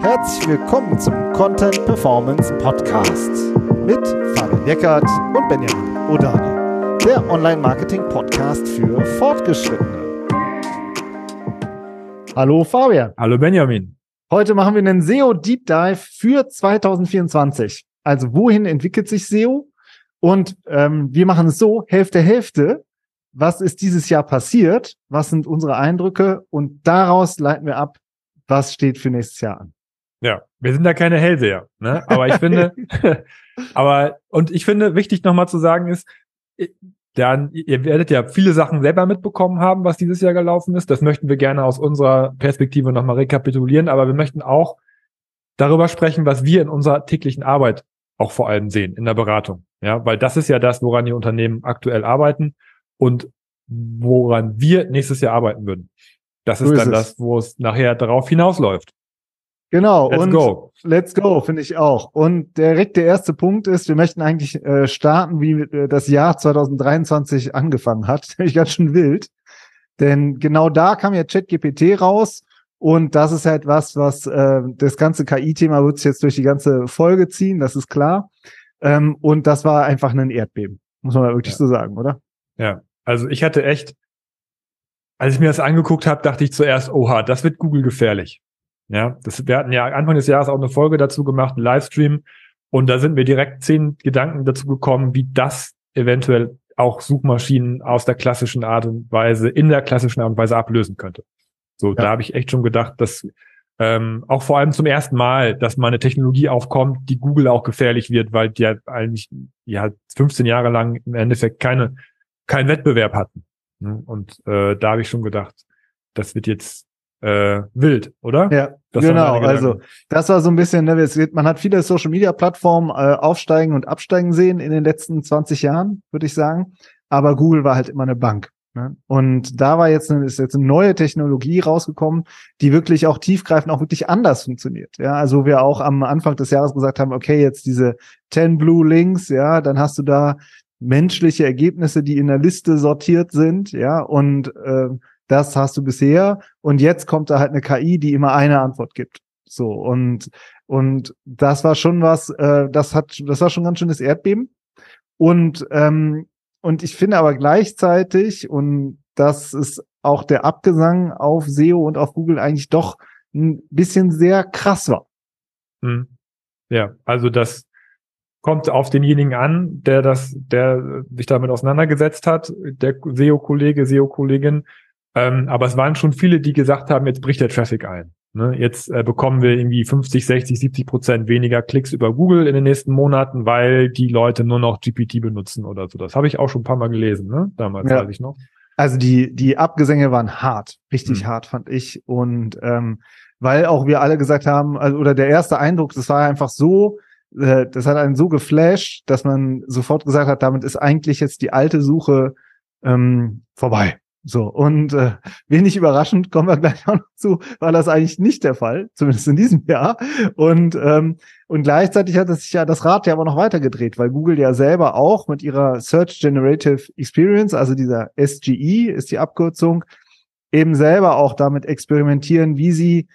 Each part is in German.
Herzlich willkommen zum Content Performance Podcast mit Fabian Eckert und Benjamin Odani, der Online-Marketing-Podcast für Fortgeschrittene. Hallo Fabian. Hallo Benjamin. Heute machen wir einen SEO Deep Dive für 2024. Also wohin entwickelt sich SEO? Und ähm, wir machen es so, Hälfte, Hälfte. Was ist dieses Jahr passiert? Was sind unsere Eindrücke? Und daraus leiten wir ab, was steht für nächstes Jahr an. Ja, wir sind da keine Hellseher, ne? Aber ich finde, aber und ich finde, wichtig nochmal zu sagen ist, dann, ihr werdet ja viele Sachen selber mitbekommen haben, was dieses Jahr gelaufen ist. Das möchten wir gerne aus unserer Perspektive nochmal rekapitulieren, aber wir möchten auch darüber sprechen, was wir in unserer täglichen Arbeit auch vor allem sehen, in der Beratung. Ja, weil das ist ja das, woran die Unternehmen aktuell arbeiten und woran wir nächstes Jahr arbeiten würden. Das ist so dann ist das, wo es nachher darauf hinausläuft. Genau, let's und go. let's go, finde ich auch. Und direkt der erste Punkt ist, wir möchten eigentlich äh, starten, wie äh, das Jahr 2023 angefangen hat. Nämlich ganz schön wild. Denn genau da kam ja ChatGPT raus und das ist halt was, was äh, das ganze KI-Thema wird sich jetzt durch die ganze Folge ziehen, das ist klar. Ähm, und das war einfach ein Erdbeben, muss man wirklich ja. so sagen, oder? Ja, also ich hatte echt, als ich mir das angeguckt habe, dachte ich zuerst, oha, das wird Google gefährlich. Ja, das, wir hatten ja Anfang des Jahres auch eine Folge dazu gemacht, einen Livestream. Und da sind mir direkt zehn Gedanken dazu gekommen, wie das eventuell auch Suchmaschinen aus der klassischen Art und Weise, in der klassischen Art und Weise ablösen könnte. So, ja. da habe ich echt schon gedacht, dass ähm, auch vor allem zum ersten Mal, dass mal eine Technologie aufkommt, die Google auch gefährlich wird, weil die ja eigentlich ja 15 Jahre lang im Endeffekt keine keinen Wettbewerb hatten. Ne? Und äh, da habe ich schon gedacht, das wird jetzt äh, wild, oder? Ja, das genau. Also das war so ein bisschen, ne, man hat viele Social Media Plattformen äh, aufsteigen und absteigen sehen in den letzten 20 Jahren, würde ich sagen. Aber Google war halt immer eine Bank. Ne? Und da war jetzt eine, ist jetzt eine neue Technologie rausgekommen, die wirklich auch tiefgreifend auch wirklich anders funktioniert. Ja, also wir auch am Anfang des Jahres gesagt haben, okay, jetzt diese 10 Blue Links, ja, dann hast du da menschliche Ergebnisse, die in der Liste sortiert sind, ja, und äh, das hast du bisher und jetzt kommt da halt eine KI, die immer eine Antwort gibt. So und und das war schon was, äh, das hat, das war schon ganz schönes Erdbeben und ähm, und ich finde aber gleichzeitig und das ist auch der Abgesang auf SEO und auf Google eigentlich doch ein bisschen sehr krass war. Hm. Ja, also das kommt auf denjenigen an, der das, der sich damit auseinandergesetzt hat, der SEO-Kollege, SEO-Kollegin, ähm, aber es waren schon viele, die gesagt haben, jetzt bricht der Traffic ein. Ne? Jetzt äh, bekommen wir irgendwie 50, 60, 70 Prozent weniger Klicks über Google in den nächsten Monaten, weil die Leute nur noch GPT benutzen oder so. Das habe ich auch schon ein paar Mal gelesen, ne? Damals ja. weiß ich noch. Also die, die Abgesänge waren hart, richtig hm. hart, fand ich. Und ähm, weil auch wir alle gesagt haben, also, oder der erste Eindruck, das war einfach so, äh, das hat einen so geflasht, dass man sofort gesagt hat, damit ist eigentlich jetzt die alte Suche ähm, vorbei. So, und äh, wenig überraschend, kommen wir gleich auch noch zu, war das eigentlich nicht der Fall, zumindest in diesem Jahr. Und, ähm, und gleichzeitig hat es sich ja das Rad ja aber noch weitergedreht, weil Google ja selber auch mit ihrer Search Generative Experience, also dieser SGE ist die Abkürzung, eben selber auch damit experimentieren, wie sie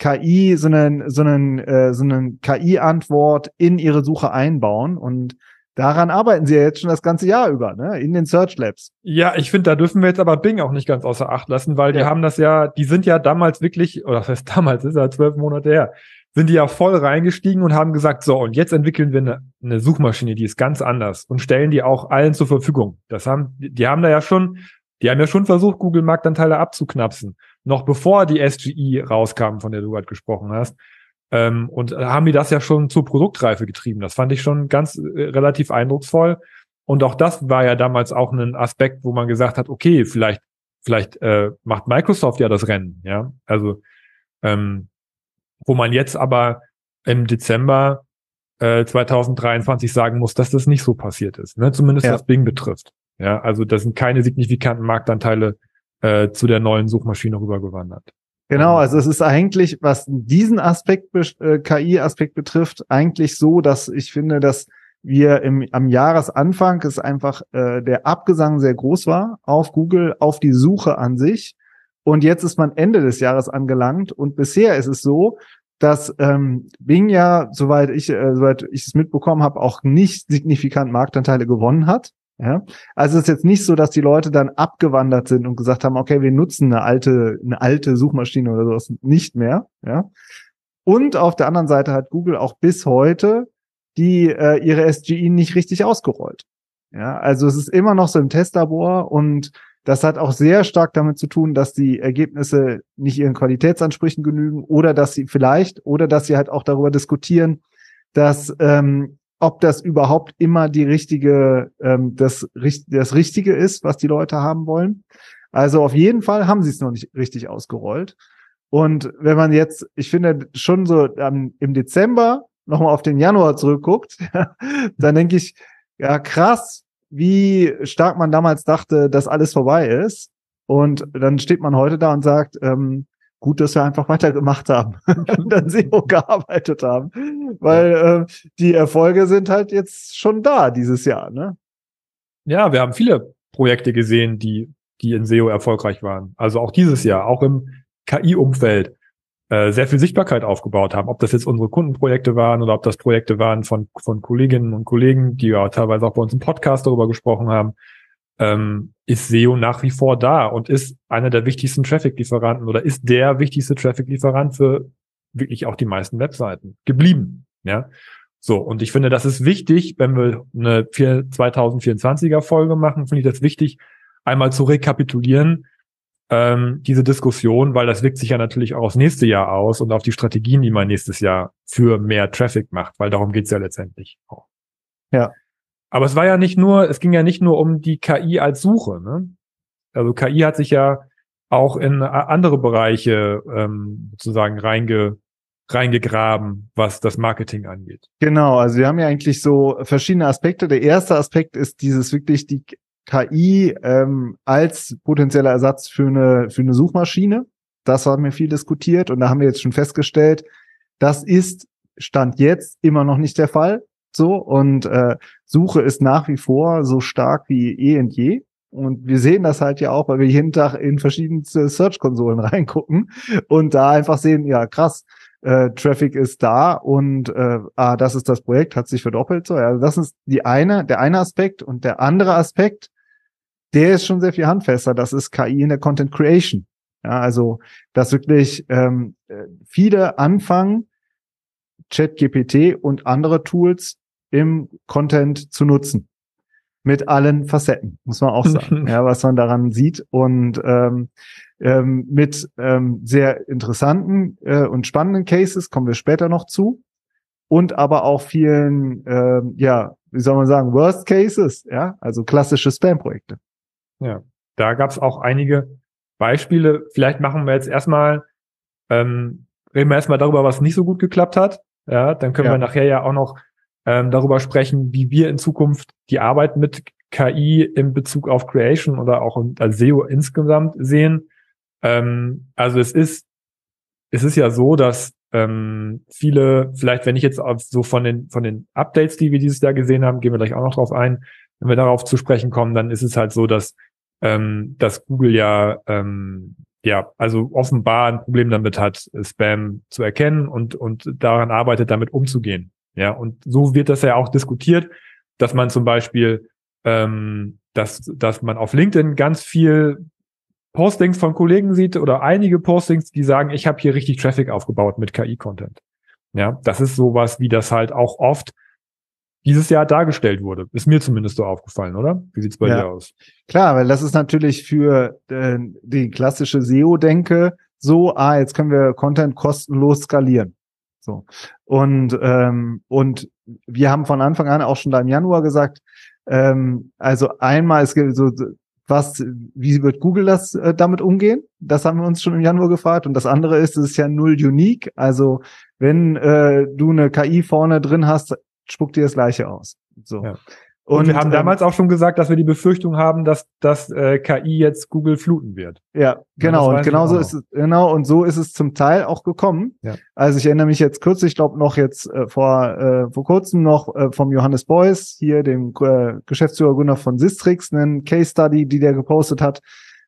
KI, so einen, so einen, äh, so einen KI-Antwort in ihre Suche einbauen. Und Daran arbeiten sie ja jetzt schon das ganze Jahr über, ne? In den Search Labs. Ja, ich finde, da dürfen wir jetzt aber Bing auch nicht ganz außer Acht lassen, weil die haben das ja, die sind ja damals wirklich, oder das heißt damals, ist ja zwölf Monate her, sind die ja voll reingestiegen und haben gesagt, so, und jetzt entwickeln wir eine, eine Suchmaschine, die ist ganz anders und stellen die auch allen zur Verfügung. Das haben, die haben da ja schon, die haben ja schon versucht, Google Marktanteile abzuknapsen. Noch bevor die SGE rauskam, von der du gerade gesprochen hast. Ähm, und haben die das ja schon zur Produktreife getrieben. Das fand ich schon ganz äh, relativ eindrucksvoll. Und auch das war ja damals auch ein Aspekt, wo man gesagt hat, okay, vielleicht, vielleicht äh, macht Microsoft ja das Rennen, ja. Also ähm, wo man jetzt aber im Dezember äh, 2023 sagen muss, dass das nicht so passiert ist, ne? zumindest ja. was Bing betrifft. Ja, also da sind keine signifikanten Marktanteile äh, zu der neuen Suchmaschine rübergewandert. Genau, also es ist eigentlich, was diesen Aspekt, äh, KI-Aspekt betrifft, eigentlich so, dass ich finde, dass wir im, am Jahresanfang es einfach äh, der Abgesang sehr groß war auf Google, auf die Suche an sich Und jetzt ist man Ende des Jahres angelangt und bisher ist es so, dass ähm, Bing ja, soweit ich, äh, soweit ich es mitbekommen habe, auch nicht signifikant Marktanteile gewonnen hat. Ja? Also es ist jetzt nicht so, dass die Leute dann abgewandert sind und gesagt haben, okay, wir nutzen eine alte, eine alte Suchmaschine oder sowas nicht mehr. Ja? Und auf der anderen Seite hat Google auch bis heute die äh, ihre SGI nicht richtig ausgerollt. Ja, also es ist immer noch so im Testlabor und das hat auch sehr stark damit zu tun, dass die Ergebnisse nicht ihren Qualitätsansprüchen genügen oder dass sie vielleicht oder dass sie halt auch darüber diskutieren, dass ähm, ob das überhaupt immer die richtige, ähm, das, das Richtige ist, was die Leute haben wollen. Also auf jeden Fall haben sie es noch nicht richtig ausgerollt. Und wenn man jetzt, ich finde schon so ähm, im Dezember nochmal auf den Januar zurückguckt, dann denke ich, ja krass, wie stark man damals dachte, dass alles vorbei ist. Und dann steht man heute da und sagt, ähm, gut, dass wir einfach weitergemacht haben und dann SEO gearbeitet haben. Weil äh, die Erfolge sind halt jetzt schon da dieses Jahr, ne? Ja, wir haben viele Projekte gesehen, die, die in SEO erfolgreich waren. Also auch dieses Jahr, auch im KI-Umfeld äh, sehr viel Sichtbarkeit aufgebaut haben. Ob das jetzt unsere Kundenprojekte waren oder ob das Projekte waren von, von Kolleginnen und Kollegen, die ja teilweise auch bei uns im Podcast darüber gesprochen haben, ähm, ist SEO nach wie vor da und ist einer der wichtigsten Traffic-Lieferanten oder ist der wichtigste Traffic-Lieferant für wirklich auch die meisten Webseiten geblieben. Ja. So, und ich finde, das ist wichtig, wenn wir eine 2024er Folge machen, finde ich das wichtig, einmal zu rekapitulieren, ähm, diese Diskussion, weil das wirkt sich ja natürlich auch aufs nächste Jahr aus und auf die Strategien, die man nächstes Jahr für mehr Traffic macht, weil darum geht's ja letztendlich auch. Ja. Aber es war ja nicht nur, es ging ja nicht nur um die KI als Suche. Ne? Also KI hat sich ja auch in andere Bereiche ähm, sozusagen reinge, reingegraben, was das Marketing angeht. Genau, also wir haben ja eigentlich so verschiedene Aspekte. Der erste Aspekt ist dieses wirklich die KI ähm, als potenzieller Ersatz für eine, für eine Suchmaschine. Das haben wir viel diskutiert und da haben wir jetzt schon festgestellt, das ist Stand jetzt immer noch nicht der Fall. So und äh, Suche ist nach wie vor so stark wie eh und je. Und wir sehen das halt ja auch, weil wir jeden Tag in verschiedenste Search-Konsolen reingucken und da einfach sehen, ja krass, äh, Traffic ist da und äh, ah, das ist das Projekt, hat sich verdoppelt. So, ja, das ist die eine, der eine Aspekt und der andere Aspekt, der ist schon sehr viel handfester. Das ist KI in der Content Creation. Ja, also dass wirklich ähm, äh, viele anfangen, ChatGPT und andere Tools im Content zu nutzen. Mit allen Facetten, muss man auch sagen, ja, was man daran sieht. Und ähm, ähm, mit ähm, sehr interessanten äh, und spannenden Cases kommen wir später noch zu. Und aber auch vielen, ähm, ja, wie soll man sagen, Worst Cases, ja, also klassische Spam-Projekte. Ja, da gab es auch einige Beispiele. Vielleicht machen wir jetzt erstmal, ähm, reden wir erstmal darüber, was nicht so gut geklappt hat. Ja, dann können ja. wir nachher ja auch noch ähm, darüber sprechen, wie wir in Zukunft die Arbeit mit KI in Bezug auf Creation oder auch als SEO insgesamt sehen. Ähm, also es ist, es ist ja so, dass ähm, viele, vielleicht wenn ich jetzt auf so von den, von den Updates, die wir dieses Jahr gesehen haben, gehen wir gleich auch noch drauf ein, wenn wir darauf zu sprechen kommen, dann ist es halt so, dass, ähm, dass Google ja, ähm, ja, also offenbar ein Problem damit hat, Spam zu erkennen und, und daran arbeitet, damit umzugehen. Ja, und so wird das ja auch diskutiert, dass man zum Beispiel, ähm, dass, dass man auf LinkedIn ganz viel Postings von Kollegen sieht oder einige Postings, die sagen, ich habe hier richtig Traffic aufgebaut mit KI-Content. Ja, das ist sowas, wie das halt auch oft dieses Jahr dargestellt wurde. Ist mir zumindest so aufgefallen, oder? Wie sieht's bei ja. dir aus? Klar, weil das ist natürlich für äh, die klassische SEO-Denke so, ah, jetzt können wir Content kostenlos skalieren. So. Und, ähm, und wir haben von Anfang an auch schon da im Januar gesagt, ähm, also einmal, es gibt so, was, wie wird Google das äh, damit umgehen? Das haben wir uns schon im Januar gefragt. Und das andere ist, es ist ja null unique. Also wenn äh, du eine KI vorne drin hast, spuckt dir das gleiche aus. So. Ja. Und, und, wir haben ähm, damals auch schon gesagt, dass wir die Befürchtung haben, dass dass äh, KI jetzt Google fluten wird. Ja, genau. Ja, und genau so ist es, genau, und so ist es zum Teil auch gekommen. Ja. Also ich erinnere mich jetzt kürzlich, ich glaube noch jetzt äh, vor, äh, vor kurzem noch äh, vom Johannes Beuys, hier dem äh, Geschäftsführer Gründer von Sistrix, einen Case Study, die der gepostet hat,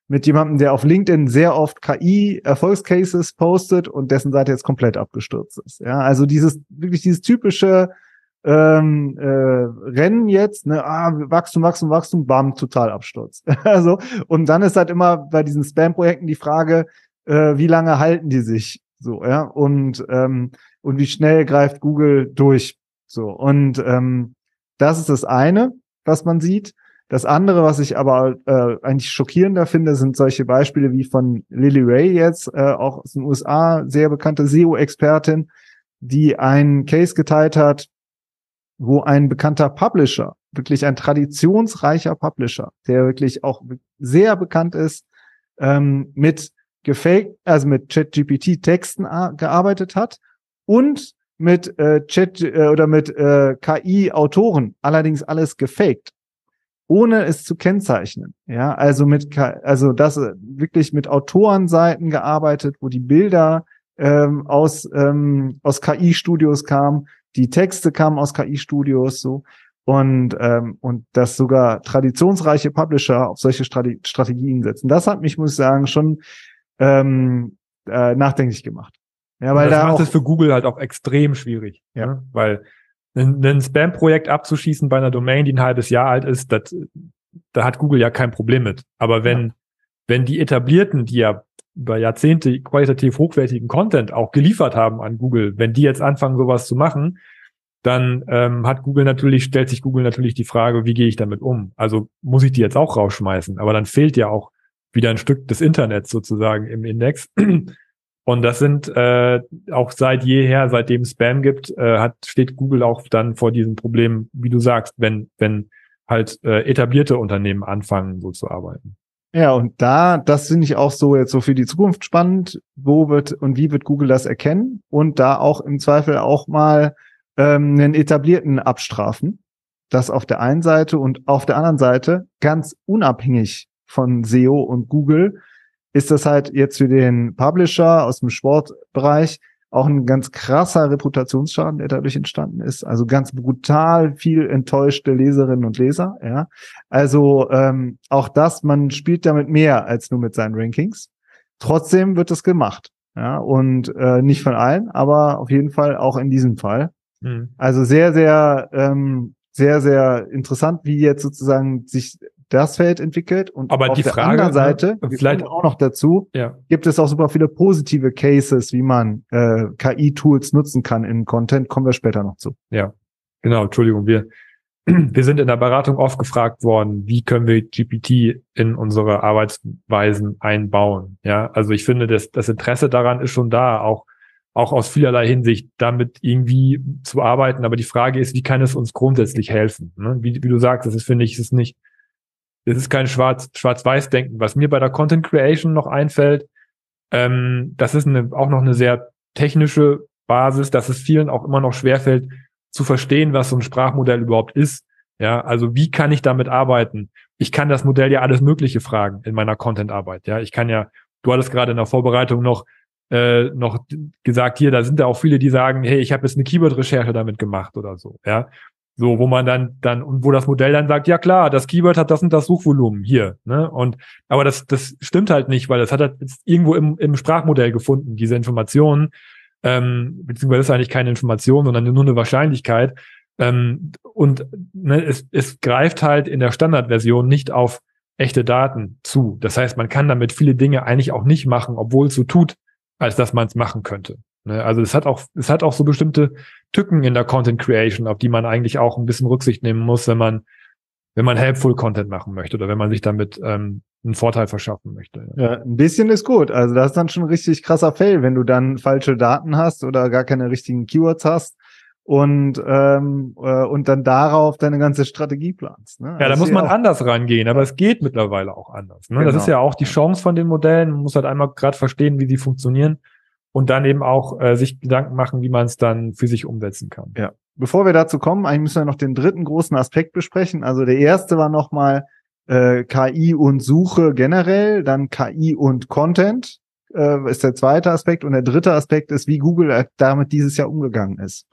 mit jemandem, der auf LinkedIn sehr oft KI-Erfolgscases postet und dessen Seite jetzt komplett abgestürzt ist. Ja, also dieses, wirklich dieses typische ähm, äh, Rennen jetzt, ne, ah, Wachstum, Wachstum, Wachstum, bam, total Absturz. also, und dann ist halt immer bei diesen Spam-Projekten die Frage, äh, wie lange halten die sich so, ja, und, ähm, und wie schnell greift Google durch. So, und ähm, das ist das eine, was man sieht. Das andere, was ich aber äh, eigentlich schockierender finde, sind solche Beispiele wie von Lily Ray jetzt, äh, auch aus den USA, sehr bekannte SEO-Expertin, die einen Case geteilt hat, wo ein bekannter Publisher, wirklich ein traditionsreicher Publisher, der wirklich auch sehr bekannt ist, ähm, mit gefaked, also mit ChatGPT-Texten gearbeitet hat und mit äh, Chat äh, oder mit äh, KI-Autoren, allerdings alles gefaked ohne es zu kennzeichnen. Ja, also mit, also das äh, wirklich mit Autorenseiten gearbeitet, wo die Bilder ähm, aus ähm, aus KI-Studios kamen, die Texte kamen aus KI-Studios so und ähm, und dass sogar traditionsreiche Publisher auf solche Strate Strategien setzen. Das hat mich, muss ich sagen, schon ähm, äh, nachdenklich gemacht. Ja, weil das da macht es für Google halt auch extrem schwierig, ja, ne? weil ein, ein Spam-Projekt abzuschießen bei einer Domain, die ein halbes Jahr alt ist, das, da hat Google ja kein Problem mit. Aber wenn, ja. wenn die etablierten, die ja über Jahrzehnte qualitativ hochwertigen Content auch geliefert haben an Google, wenn die jetzt anfangen, sowas zu machen, dann ähm, hat Google natürlich, stellt sich Google natürlich die Frage, wie gehe ich damit um? Also muss ich die jetzt auch rausschmeißen? Aber dann fehlt ja auch wieder ein Stück des Internets sozusagen im Index. Und das sind äh, auch seit jeher, seitdem Spam gibt, äh, hat, steht Google auch dann vor diesem Problem, wie du sagst, wenn, wenn halt äh, etablierte Unternehmen anfangen, so zu arbeiten. Ja, und da, das finde ich auch so jetzt so für die Zukunft spannend. Wo wird und wie wird Google das erkennen? Und da auch im Zweifel auch mal ähm, einen etablierten abstrafen. Das auf der einen Seite und auf der anderen Seite ganz unabhängig von SEO und Google ist das halt jetzt für den Publisher aus dem Sportbereich auch ein ganz krasser Reputationsschaden, der dadurch entstanden ist. Also ganz brutal viel enttäuschte Leserinnen und Leser. Ja, also ähm, auch das, man spielt damit mehr als nur mit seinen Rankings. Trotzdem wird das gemacht. Ja, und äh, nicht von allen, aber auf jeden Fall auch in diesem Fall. Mhm. Also sehr, sehr, ähm, sehr, sehr interessant, wie jetzt sozusagen sich das Feld entwickelt und Aber auf die der Frage, anderen Seite, ne, vielleicht auch noch dazu, ja. gibt es auch super viele positive Cases, wie man äh, KI-Tools nutzen kann in Content. Kommen wir später noch zu. Ja, genau. Entschuldigung, wir wir sind in der Beratung oft gefragt worden, wie können wir GPT in unsere Arbeitsweisen einbauen. Ja, also ich finde, das, das Interesse daran ist schon da, auch auch aus vielerlei Hinsicht damit irgendwie zu arbeiten. Aber die Frage ist, wie kann es uns grundsätzlich helfen? Ne? Wie, wie du sagst, das ist, finde ich, es ist nicht es ist kein Schwarz, Schwarz-Weiß-Denken. Was mir bei der Content Creation noch einfällt, ähm, das ist eine, auch noch eine sehr technische Basis, dass es vielen auch immer noch schwerfällt, zu verstehen, was so ein Sprachmodell überhaupt ist. Ja, also wie kann ich damit arbeiten? Ich kann das Modell ja alles Mögliche fragen in meiner Content-Arbeit. Ja, ich kann ja, du hattest gerade in der Vorbereitung noch äh, noch gesagt, hier, da sind ja auch viele, die sagen, hey, ich habe jetzt eine Keyword-Recherche damit gemacht oder so. Ja, so, wo man dann, dann, und wo das Modell dann sagt, ja klar, das Keyword hat das und das Suchvolumen hier, ne? Und, aber das, das stimmt halt nicht, weil das hat halt irgendwo im, im Sprachmodell gefunden, diese Informationen, ähm, beziehungsweise das ist eigentlich keine Information, sondern nur eine Wahrscheinlichkeit. Ähm, und ne, es, es greift halt in der Standardversion nicht auf echte Daten zu. Das heißt, man kann damit viele Dinge eigentlich auch nicht machen, obwohl es so tut, als dass man es machen könnte. Ne? Also es hat auch, es hat auch so bestimmte Tücken in der Content Creation, auf die man eigentlich auch ein bisschen Rücksicht nehmen muss, wenn man, wenn man helpful Content machen möchte oder wenn man sich damit ähm, einen Vorteil verschaffen möchte. Ja, ein bisschen ist gut. Also das ist dann schon richtig krasser Fail, wenn du dann falsche Daten hast oder gar keine richtigen Keywords hast und ähm, äh, und dann darauf deine ganze Strategie planst. Ne? Ja, da muss man anders rangehen, aber es geht mittlerweile auch anders. Ne? Genau. Das ist ja auch die Chance von den Modellen. Man muss halt einmal gerade verstehen, wie sie funktionieren und dann eben auch äh, sich Gedanken machen, wie man es dann für sich umsetzen kann. Ja. Bevor wir dazu kommen, eigentlich müssen wir noch den dritten großen Aspekt besprechen. Also der erste war nochmal äh, KI und Suche generell, dann KI und Content äh, ist der zweite Aspekt und der dritte Aspekt ist, wie Google damit dieses Jahr umgegangen ist.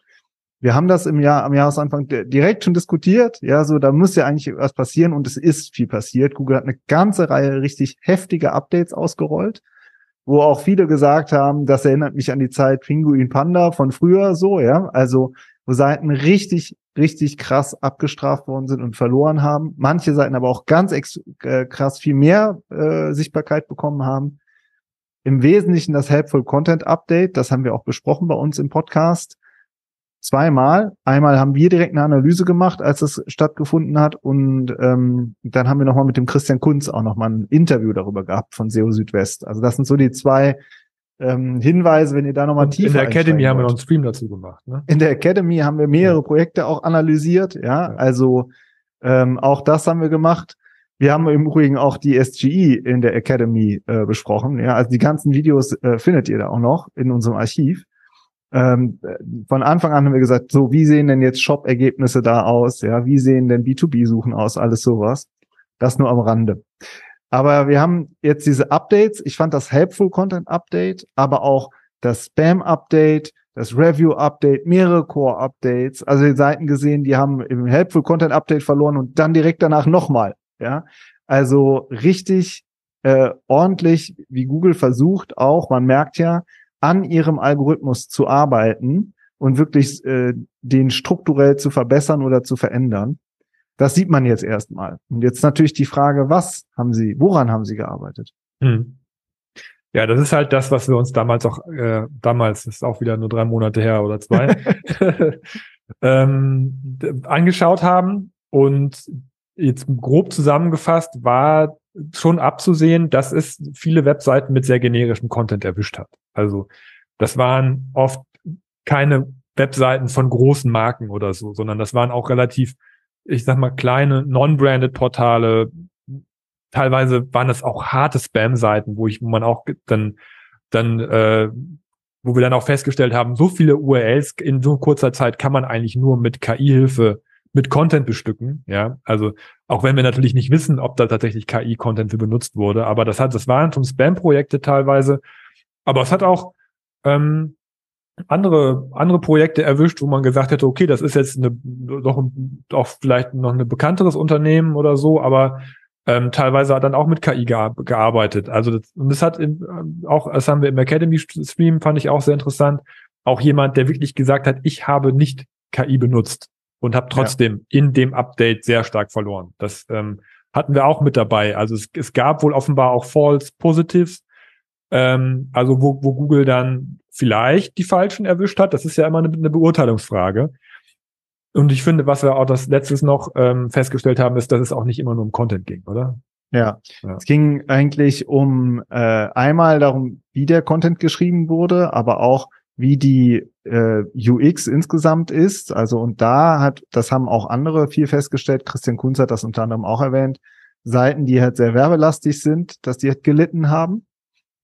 wir haben das im Jahr, am Jahresanfang direkt schon diskutiert. Ja, so, da muss ja eigentlich was passieren und es ist viel passiert. Google hat eine ganze Reihe richtig heftige Updates ausgerollt, wo auch viele gesagt haben, das erinnert mich an die Zeit Pinguin Panda von früher so, ja. Also, wo Seiten richtig, richtig krass abgestraft worden sind und verloren haben. Manche Seiten aber auch ganz äh, krass viel mehr äh, Sichtbarkeit bekommen haben. Im Wesentlichen das Helpful Content Update, das haben wir auch besprochen bei uns im Podcast zweimal. Einmal haben wir direkt eine Analyse gemacht, als es stattgefunden hat. Und ähm, dann haben wir nochmal mit dem Christian Kunz auch nochmal ein Interview darüber gehabt von SEO Südwest. Also das sind so die zwei ähm, Hinweise, wenn ihr da nochmal tiefer In der Academy haben wir noch einen Stream dazu gemacht. Ne? In der Academy haben wir mehrere ja. Projekte auch analysiert. Ja, ja. also ähm, auch das haben wir gemacht. Wir haben im Übrigen auch die SGE in der Academy äh, besprochen. Ja, also die ganzen Videos äh, findet ihr da auch noch in unserem Archiv ähm, von Anfang an haben wir gesagt, so, wie sehen denn jetzt Shop-Ergebnisse da aus? Ja, wie sehen denn B2B-Suchen aus? Alles sowas. Das nur am Rande. Aber wir haben jetzt diese Updates. Ich fand das Helpful Content Update, aber auch das Spam Update, das Review Update, mehrere Core Updates. Also die Seiten gesehen, die haben im Helpful Content Update verloren und dann direkt danach nochmal. Ja, also richtig äh, ordentlich, wie Google versucht auch. Man merkt ja, an ihrem Algorithmus zu arbeiten und wirklich äh, den strukturell zu verbessern oder zu verändern. Das sieht man jetzt erstmal. Und jetzt natürlich die Frage, was haben Sie, woran haben Sie gearbeitet? Hm. Ja, das ist halt das, was wir uns damals auch, äh, damals ist auch wieder nur drei Monate her oder zwei, ähm, angeschaut haben. Und jetzt grob zusammengefasst war schon abzusehen, dass es viele Webseiten mit sehr generischem Content erwischt hat. Also das waren oft keine Webseiten von großen Marken oder so, sondern das waren auch relativ, ich sag mal, kleine non-branded Portale. Teilweise waren das auch harte Spam-Seiten, wo ich, wo man auch dann, dann, äh, wo wir dann auch festgestellt haben, so viele URLs in so kurzer Zeit kann man eigentlich nur mit KI-Hilfe mit Content bestücken, ja. Also auch wenn wir natürlich nicht wissen, ob da tatsächlich KI-Content für benutzt wurde, aber das hat, das waren schon Spam-Projekte teilweise, aber es hat auch ähm, andere andere Projekte erwischt, wo man gesagt hätte, okay, das ist jetzt eine, doch auch vielleicht noch ein bekannteres Unternehmen oder so, aber ähm, teilweise hat dann auch mit KI gearbeitet. Also das, und das hat in, auch, das haben wir im Academy Stream, fand ich auch sehr interessant. Auch jemand, der wirklich gesagt hat, ich habe nicht KI benutzt und habe trotzdem ja. in dem Update sehr stark verloren. Das ähm, hatten wir auch mit dabei. Also es, es gab wohl offenbar auch False Positives, ähm, also wo, wo Google dann vielleicht die Falschen erwischt hat. Das ist ja immer eine, eine Beurteilungsfrage. Und ich finde, was wir auch das letztes noch ähm, festgestellt haben, ist, dass es auch nicht immer nur um Content ging, oder? Ja, ja. es ging eigentlich um äh, einmal darum, wie der Content geschrieben wurde, aber auch wie die äh, UX insgesamt ist. Also und da hat, das haben auch andere viel festgestellt. Christian Kunz hat das unter anderem auch erwähnt. Seiten, die halt sehr werbelastig sind, dass die halt gelitten haben.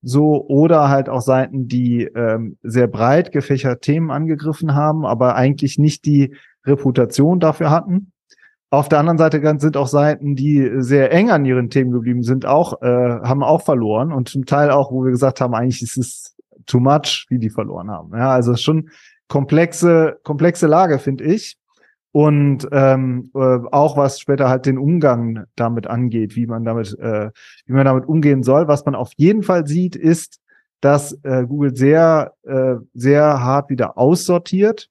So, oder halt auch Seiten, die ähm, sehr breit gefächert Themen angegriffen haben, aber eigentlich nicht die Reputation dafür hatten. Auf der anderen Seite sind auch Seiten, die sehr eng an ihren Themen geblieben sind, auch, äh, haben auch verloren und zum Teil auch, wo wir gesagt haben, eigentlich ist es too much, wie die verloren haben. Ja, also schon komplexe, komplexe Lage, finde ich. Und ähm, äh, auch was später halt den Umgang damit angeht, wie man damit, äh, wie man damit umgehen soll. Was man auf jeden Fall sieht, ist, dass äh, Google sehr, äh, sehr hart wieder aussortiert.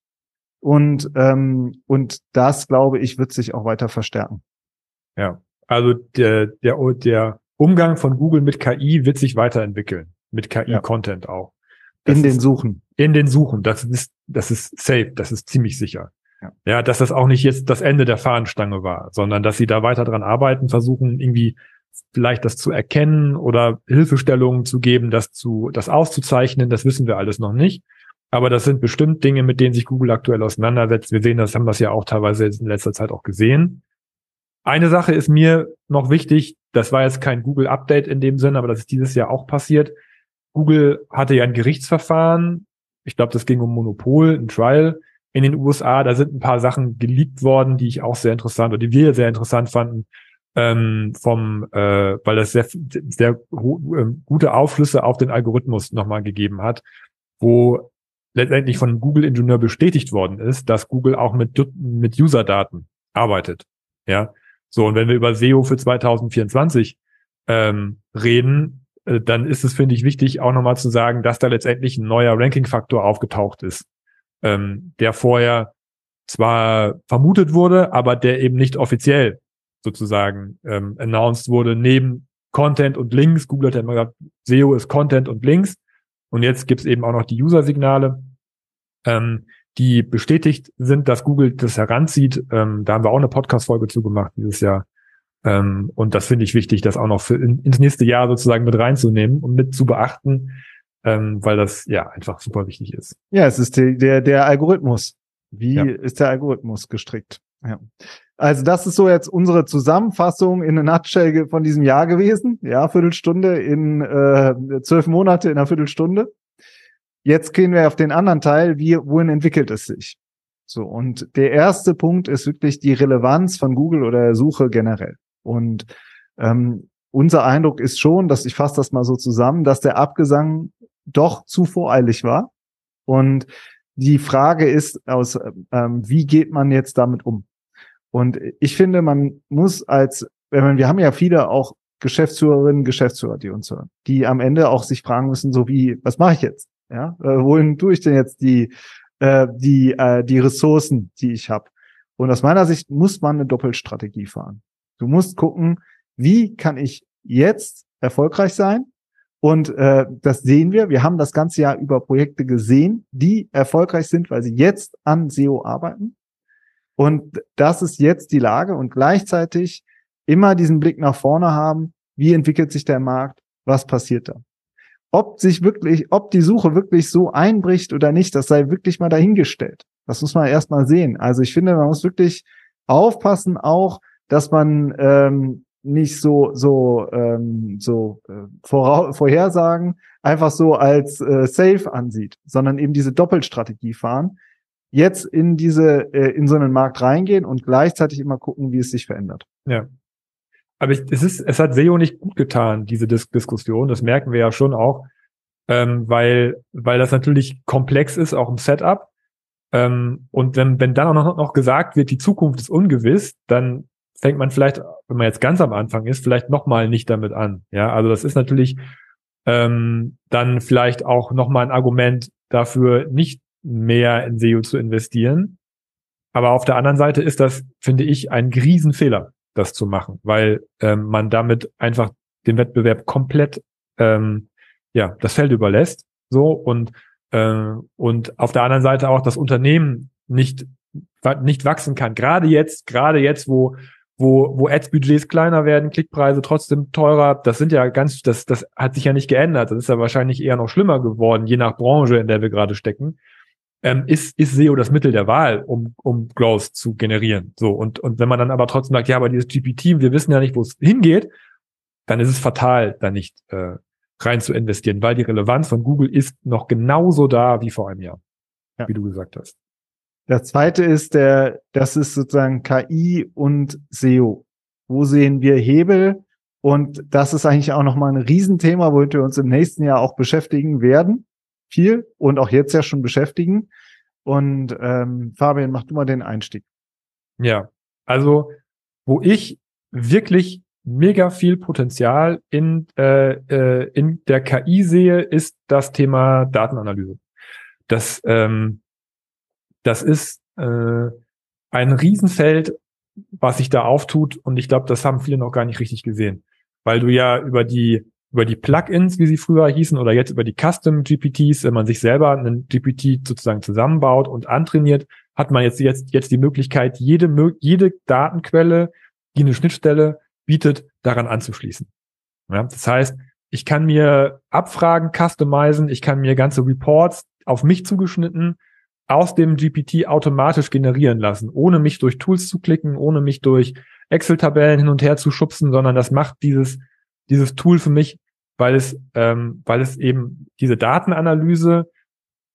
Und, ähm, und das, glaube ich, wird sich auch weiter verstärken. Ja, also der, der, der Umgang von Google mit KI wird sich weiterentwickeln. Mit KI-Content ja. auch. Das in den Suchen. In den Suchen. Das ist, das ist safe. Das ist ziemlich sicher. Ja. ja, dass das auch nicht jetzt das Ende der Fahnenstange war, sondern dass sie da weiter dran arbeiten, versuchen irgendwie vielleicht das zu erkennen oder Hilfestellungen zu geben, das zu, das auszuzeichnen. Das wissen wir alles noch nicht. Aber das sind bestimmt Dinge, mit denen sich Google aktuell auseinandersetzt. Wir sehen das, haben das ja auch teilweise in letzter Zeit auch gesehen. Eine Sache ist mir noch wichtig. Das war jetzt kein Google Update in dem Sinn, aber das ist dieses Jahr auch passiert. Google hatte ja ein Gerichtsverfahren. Ich glaube, das ging um Monopol, ein Trial in den USA. Da sind ein paar Sachen geleakt worden, die ich auch sehr interessant oder die wir sehr interessant fanden, ähm, vom, äh, weil das sehr, sehr äh, gute Aufschlüsse auf den Algorithmus nochmal gegeben hat, wo letztendlich von Google-Ingenieur bestätigt worden ist, dass Google auch mit, mit User-Daten arbeitet. Ja, so und wenn wir über SEO für 2024 ähm, reden, dann ist es, finde ich, wichtig, auch nochmal zu sagen, dass da letztendlich ein neuer Ranking-Faktor aufgetaucht ist, ähm, der vorher zwar vermutet wurde, aber der eben nicht offiziell sozusagen ähm, announced wurde, neben Content und Links. Google hat ja immer gesagt, SEO ist Content und Links. Und jetzt gibt es eben auch noch die User-Signale, ähm, die bestätigt sind, dass Google das heranzieht. Ähm, da haben wir auch eine Podcast-Folge zugemacht dieses Jahr. Ähm, und das finde ich wichtig, das auch noch für in, ins nächste Jahr sozusagen mit reinzunehmen und mit zu beachten, ähm, weil das ja einfach super wichtig ist. Ja, es ist die, der, der Algorithmus. Wie ja. ist der Algorithmus gestrickt? Ja. Also das ist so jetzt unsere Zusammenfassung in einer Nutshell von diesem Jahr gewesen. Ja, Viertelstunde in äh, zwölf Monate in einer Viertelstunde. Jetzt gehen wir auf den anderen Teil. Wie, wohin entwickelt es sich? So, und der erste Punkt ist wirklich die Relevanz von Google oder der Suche generell. Und ähm, unser Eindruck ist schon, dass ich fasse das mal so zusammen, dass der Abgesang doch zu voreilig war. Und die Frage ist, aus, ähm, wie geht man jetzt damit um? Und ich finde, man muss als, wir haben ja viele auch Geschäftsführerinnen, Geschäftsführer, die uns hören, die am Ende auch sich fragen müssen, so wie, was mache ich jetzt? Ja, äh, wohin tue ich denn jetzt die, äh, die, äh, die Ressourcen, die ich habe? Und aus meiner Sicht muss man eine Doppelstrategie fahren. Du musst gucken, wie kann ich jetzt erfolgreich sein? Und äh, das sehen wir. Wir haben das ganze Jahr über Projekte gesehen, die erfolgreich sind, weil sie jetzt an SEO arbeiten. Und das ist jetzt die Lage und gleichzeitig immer diesen Blick nach vorne haben. Wie entwickelt sich der Markt? Was passiert da? Ob sich wirklich, ob die Suche wirklich so einbricht oder nicht, das sei wirklich mal dahingestellt. Das muss man erstmal sehen. Also ich finde, man muss wirklich aufpassen auch, dass man ähm, nicht so so ähm, so äh, Vorra Vorhersagen einfach so als äh, safe ansieht, sondern eben diese Doppelstrategie fahren. Jetzt in diese äh, in so einen Markt reingehen und gleichzeitig immer gucken, wie es sich verändert. Ja. Aber ich, es ist es hat SEO nicht gut getan diese Dis Diskussion. Das merken wir ja schon auch, ähm, weil weil das natürlich komplex ist auch im Setup. Ähm, und wenn wenn dann auch noch, noch gesagt wird, die Zukunft ist ungewiss, dann fängt man vielleicht, wenn man jetzt ganz am Anfang ist, vielleicht nochmal nicht damit an. Ja, also das ist natürlich ähm, dann vielleicht auch nochmal ein Argument dafür, nicht mehr in SEO zu investieren. Aber auf der anderen Seite ist das, finde ich, ein Riesenfehler, das zu machen, weil ähm, man damit einfach den Wettbewerb komplett ähm, ja das Feld überlässt. So und äh, und auf der anderen Seite auch das Unternehmen nicht nicht wachsen kann. Gerade jetzt, gerade jetzt, wo wo, wo Ads-Budgets kleiner werden, Klickpreise trotzdem teurer. Das sind ja ganz, das, das hat sich ja nicht geändert. Das ist ja wahrscheinlich eher noch schlimmer geworden, je nach Branche, in der wir gerade stecken. Ähm, ist, ist SEO das Mittel der Wahl, um, um Growth zu generieren? So. Und, und wenn man dann aber trotzdem sagt, ja, aber dieses GPT, wir wissen ja nicht, wo es hingeht, dann ist es fatal, da nicht äh, rein zu investieren, weil die Relevanz von Google ist noch genauso da wie vor einem Jahr, ja. wie du gesagt hast. Der zweite ist der, das ist sozusagen KI und SEO. Wo sehen wir Hebel? Und das ist eigentlich auch nochmal ein Riesenthema, womit wir uns im nächsten Jahr auch beschäftigen werden. Viel und auch jetzt ja schon beschäftigen. Und ähm, Fabian, mach du mal den Einstieg. Ja, also wo ich wirklich mega viel Potenzial in, äh, äh, in der KI sehe, ist das Thema Datenanalyse. Das ähm, das ist äh, ein Riesenfeld, was sich da auftut. Und ich glaube, das haben viele noch gar nicht richtig gesehen. Weil du ja über die, über die Plugins, wie sie früher hießen, oder jetzt über die Custom GPTs, wenn man sich selber einen GPT sozusagen zusammenbaut und antrainiert, hat man jetzt, jetzt, jetzt die Möglichkeit, jede, jede Datenquelle, die eine Schnittstelle bietet, daran anzuschließen. Ja, das heißt, ich kann mir Abfragen customizen, ich kann mir ganze Reports auf mich zugeschnitten aus dem GPT automatisch generieren lassen, ohne mich durch Tools zu klicken, ohne mich durch Excel-Tabellen hin und her zu schubsen, sondern das macht dieses, dieses Tool für mich, weil es, ähm, weil es eben diese Datenanalyse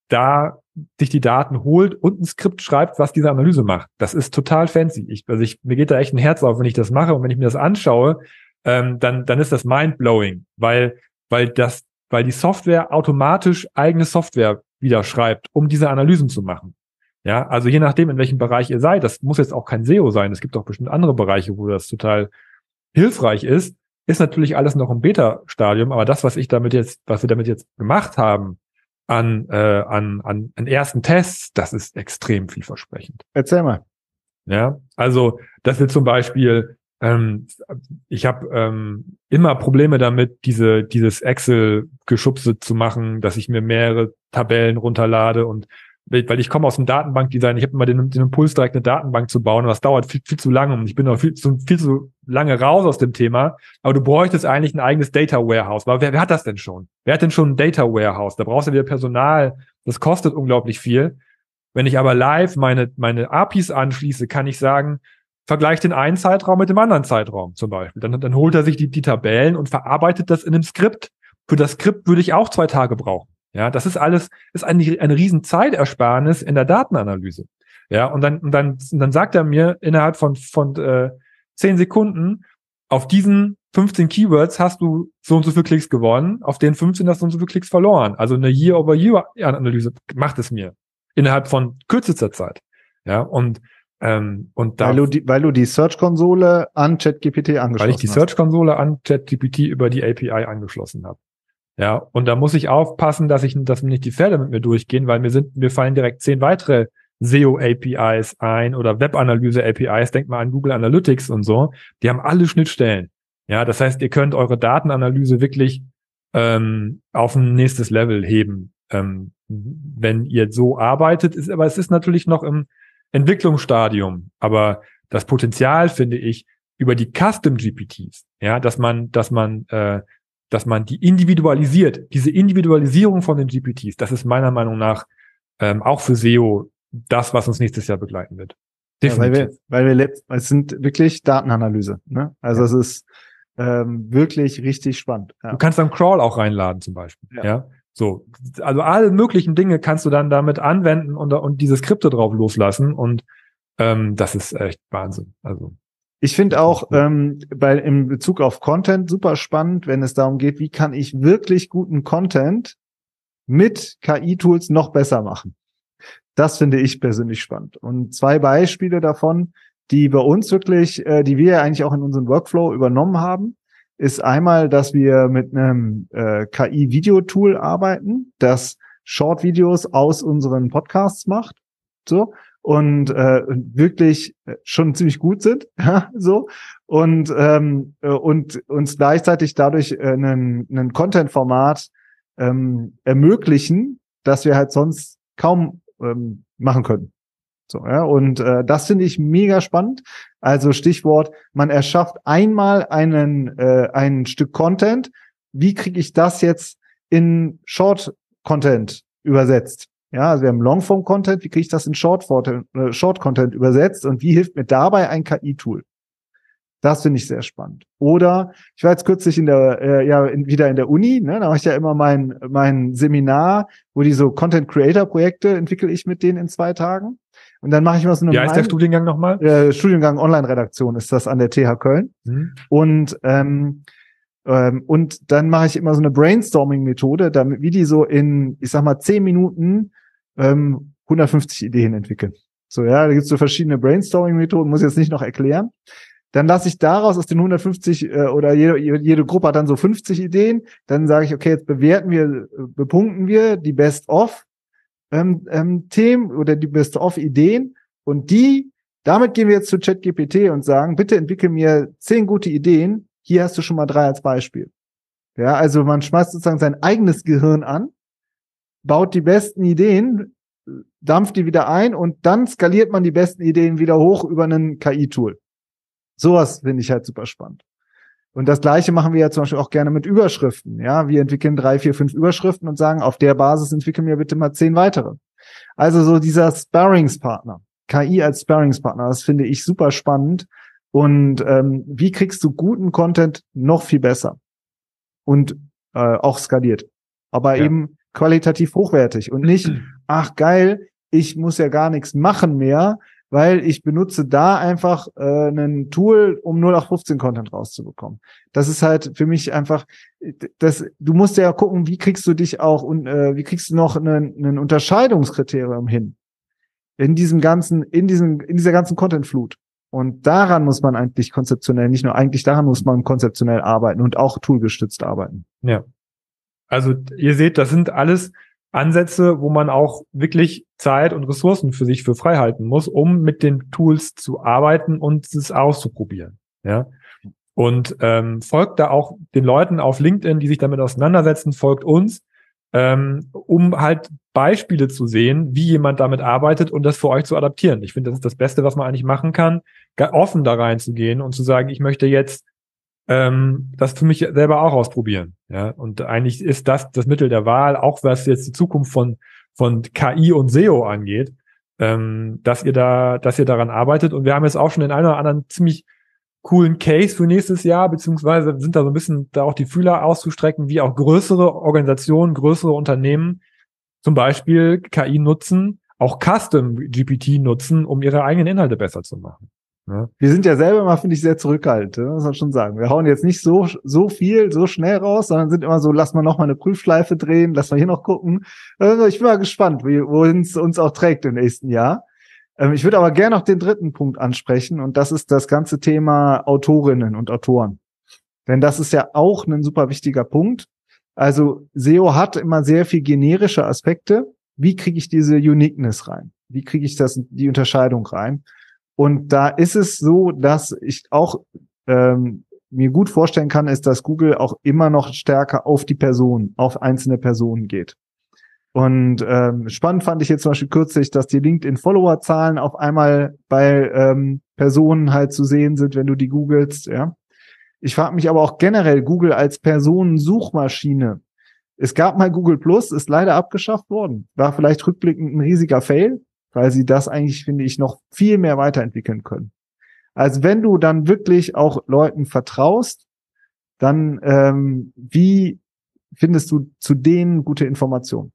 da sich die Daten holt und ein Skript schreibt, was diese Analyse macht. Das ist total fancy. Ich, also ich, mir geht da echt ein Herz auf, wenn ich das mache und wenn ich mir das anschaue, ähm, dann, dann ist das mindblowing, weil, weil das, weil die Software automatisch eigene Software wieder schreibt, um diese Analysen zu machen. Ja, also je nachdem, in welchem Bereich ihr seid, das muss jetzt auch kein SEO sein. Es gibt auch bestimmt andere Bereiche, wo das total hilfreich ist. Ist natürlich alles noch im Beta-Stadium, aber das, was ich damit jetzt, was wir damit jetzt gemacht haben, an, äh, an, an, an ersten Tests, das ist extrem vielversprechend. Erzähl mal. Ja, also dass wir zum Beispiel, ähm, ich habe ähm, immer Probleme damit, diese dieses Excel-Geschubse zu machen, dass ich mir mehrere Tabellen runterlade und weil ich komme aus dem Datenbankdesign, ich habe immer den, den Impuls, direkt eine Datenbank zu bauen und das dauert viel, viel zu lange und ich bin noch viel zu, viel zu lange raus aus dem Thema. Aber du bräuchtest eigentlich ein eigenes Data Warehouse. Aber wer, wer hat das denn schon? Wer hat denn schon ein Data Warehouse? Da brauchst du wieder Personal. Das kostet unglaublich viel. Wenn ich aber live meine, meine APIs anschließe, kann ich sagen, vergleicht den einen Zeitraum mit dem anderen Zeitraum zum Beispiel. Dann, dann holt er sich die, die Tabellen und verarbeitet das in einem Skript. Für das Skript würde ich auch zwei Tage brauchen. Ja, das ist alles, ist eine, eine riesen Zeitersparnis in der Datenanalyse. Ja, und dann, und dann, und dann sagt er mir innerhalb von, von äh, zehn Sekunden, auf diesen 15 Keywords hast du so und so viele Klicks gewonnen, auf den 15 hast du so und so viele Klicks verloren. Also eine Year-over-Year-Analyse macht es mir innerhalb von kürzester Zeit. Ja, und ähm, und da, weil, du die, weil du die Search-Konsole an ChatGPT angeschlossen hast. Weil ich die Search-Konsole an ChatGPT über die API angeschlossen habe. Ja, und da muss ich aufpassen, dass ich, dass nicht die Pferde mit mir durchgehen, weil mir sind, mir fallen direkt zehn weitere SEO-APIs ein oder Web-Analyse-APIs. Denkt mal an Google Analytics und so. Die haben alle Schnittstellen. Ja, das heißt, ihr könnt eure Datenanalyse wirklich ähm, auf ein nächstes Level heben, ähm, wenn ihr so arbeitet. Ist, aber es ist natürlich noch im Entwicklungsstadium. Aber das Potenzial finde ich über die Custom GPTs, ja, dass man, dass man äh, dass man die individualisiert. Diese Individualisierung von den GPTs, das ist meiner Meinung nach ähm, auch für SEO das, was uns nächstes Jahr begleiten wird. Definitiv. Ja, weil wir, weil wir, es sind wirklich Datenanalyse. Ne? Also ja. es ist ähm, wirklich richtig spannend. Ja. Du kannst dann Crawl auch reinladen zum Beispiel. Ja. ja. So, also alle möglichen Dinge kannst du dann damit anwenden und, und diese Skripte drauf loslassen und ähm, das ist echt Wahnsinn. Also ich finde auch ähm, bei im Bezug auf Content super spannend, wenn es darum geht, wie kann ich wirklich guten Content mit KI-Tools noch besser machen. Das finde ich persönlich spannend. Und zwei Beispiele davon, die bei uns wirklich, äh, die wir eigentlich auch in unserem Workflow übernommen haben, ist einmal, dass wir mit einem äh, KI-Video-Tool arbeiten, das Short-Videos aus unseren Podcasts macht. So und äh, wirklich schon ziemlich gut sind, ja, so und ähm, äh, und uns gleichzeitig dadurch äh, einen, einen Content-Format ähm, ermöglichen, dass wir halt sonst kaum ähm, machen können. So, ja, und äh, das finde ich mega spannend. Also Stichwort, man erschafft einmal einen äh, ein Stück Content. Wie kriege ich das jetzt in Short Content übersetzt? Ja, also wir haben Longform-Content, wie kriege ich das in äh, Short-Content übersetzt und wie hilft mir dabei ein KI-Tool? Das finde ich sehr spannend. Oder ich war jetzt kürzlich in der, äh, ja, in, wieder in der Uni, ne? da mache ich ja immer mein, mein Seminar, wo die so Content-Creator-Projekte entwickle ich mit denen in zwei Tagen. Und dann mache ich mal so eine. Wie heißt der Studiengang nochmal? Äh, Studiengang Online-Redaktion ist das an der TH Köln. Mhm. Und ähm, ähm, und dann mache ich immer so eine Brainstorming-Methode, damit wie die so in, ich sag mal, zehn Minuten ähm, 150 Ideen entwickeln. So, ja, da gibt es so verschiedene Brainstorming-Methoden, muss ich jetzt nicht noch erklären. Dann lasse ich daraus aus den 150 äh, oder jede, jede Gruppe hat dann so 50 Ideen. Dann sage ich, okay, jetzt bewerten wir, bepunkten wir die Best-of ähm, ähm, Themen oder die Best-of Ideen und die, damit gehen wir jetzt zu ChatGPT und sagen, bitte entwickel mir zehn gute Ideen. Hier hast du schon mal drei als Beispiel. Ja, also man schmeißt sozusagen sein eigenes Gehirn an baut die besten Ideen, dampft die wieder ein und dann skaliert man die besten Ideen wieder hoch über einen KI-Tool. Sowas finde ich halt super spannend. Und das Gleiche machen wir ja zum Beispiel auch gerne mit Überschriften. Ja, wir entwickeln drei, vier, fünf Überschriften und sagen, auf der Basis entwickeln wir bitte mal zehn weitere. Also so dieser Sparringspartner, KI als Sparringspartner, das finde ich super spannend. Und ähm, wie kriegst du guten Content noch viel besser und äh, auch skaliert? Aber ja. eben qualitativ hochwertig und nicht, ach geil, ich muss ja gar nichts machen mehr. Weil ich benutze da einfach äh, ein Tool, um 0815 Content rauszubekommen. Das ist halt für mich einfach, das, du musst ja gucken, wie kriegst du dich auch und äh, wie kriegst du noch ein Unterscheidungskriterium hin in diesem ganzen, in diesem, in dieser ganzen Content-Flut. Und daran muss man eigentlich konzeptionell, nicht nur eigentlich daran muss man konzeptionell arbeiten und auch toolgestützt arbeiten. Ja. Also ihr seht, das sind alles Ansätze, wo man auch wirklich Zeit und Ressourcen für sich für frei halten muss, um mit den Tools zu arbeiten und es auszuprobieren. Ja. Und ähm, folgt da auch den Leuten auf LinkedIn, die sich damit auseinandersetzen, folgt uns, ähm, um halt Beispiele zu sehen, wie jemand damit arbeitet und das für euch zu adaptieren. Ich finde, das ist das Beste, was man eigentlich machen kann, offen da reinzugehen und zu sagen, ich möchte jetzt ähm, das für mich selber auch ausprobieren. Ja, und eigentlich ist das das Mittel der Wahl, auch was jetzt die Zukunft von von KI und SEO angeht, ähm, dass ihr da, dass ihr daran arbeitet. Und wir haben jetzt auch schon den einen oder anderen ziemlich coolen Case für nächstes Jahr, beziehungsweise sind da so ein bisschen da auch die Fühler auszustrecken, wie auch größere Organisationen, größere Unternehmen zum Beispiel KI nutzen, auch Custom GPT nutzen, um ihre eigenen Inhalte besser zu machen. Ja. Wir sind ja selber mal, finde ich, sehr zurückhaltend, ne, muss man schon sagen. Wir hauen jetzt nicht so, so viel, so schnell raus, sondern sind immer so, lass mal noch mal eine Prüfschleife drehen, lass mal hier noch gucken. Also ich bin mal gespannt, wohin es uns auch trägt im nächsten Jahr. Ähm, ich würde aber gerne noch den dritten Punkt ansprechen und das ist das ganze Thema Autorinnen und Autoren. Denn das ist ja auch ein super wichtiger Punkt. Also SEO hat immer sehr viel generische Aspekte. Wie kriege ich diese Uniqueness rein? Wie kriege ich das, die Unterscheidung rein? Und da ist es so, dass ich auch ähm, mir gut vorstellen kann, ist, dass Google auch immer noch stärker auf die Person, auf einzelne Personen geht. Und ähm, spannend fand ich jetzt zum Beispiel kürzlich, dass die LinkedIn-Follower-Zahlen auf einmal bei ähm, Personen halt zu sehen sind, wenn du die googelst, ja. Ich frage mich aber auch generell Google als Personensuchmaschine. Es gab mal Google Plus, ist leider abgeschafft worden. War vielleicht rückblickend ein riesiger Fail, weil sie das eigentlich, finde ich, noch viel mehr weiterentwickeln können. Also wenn du dann wirklich auch Leuten vertraust, dann ähm, wie findest du zu denen gute Informationen?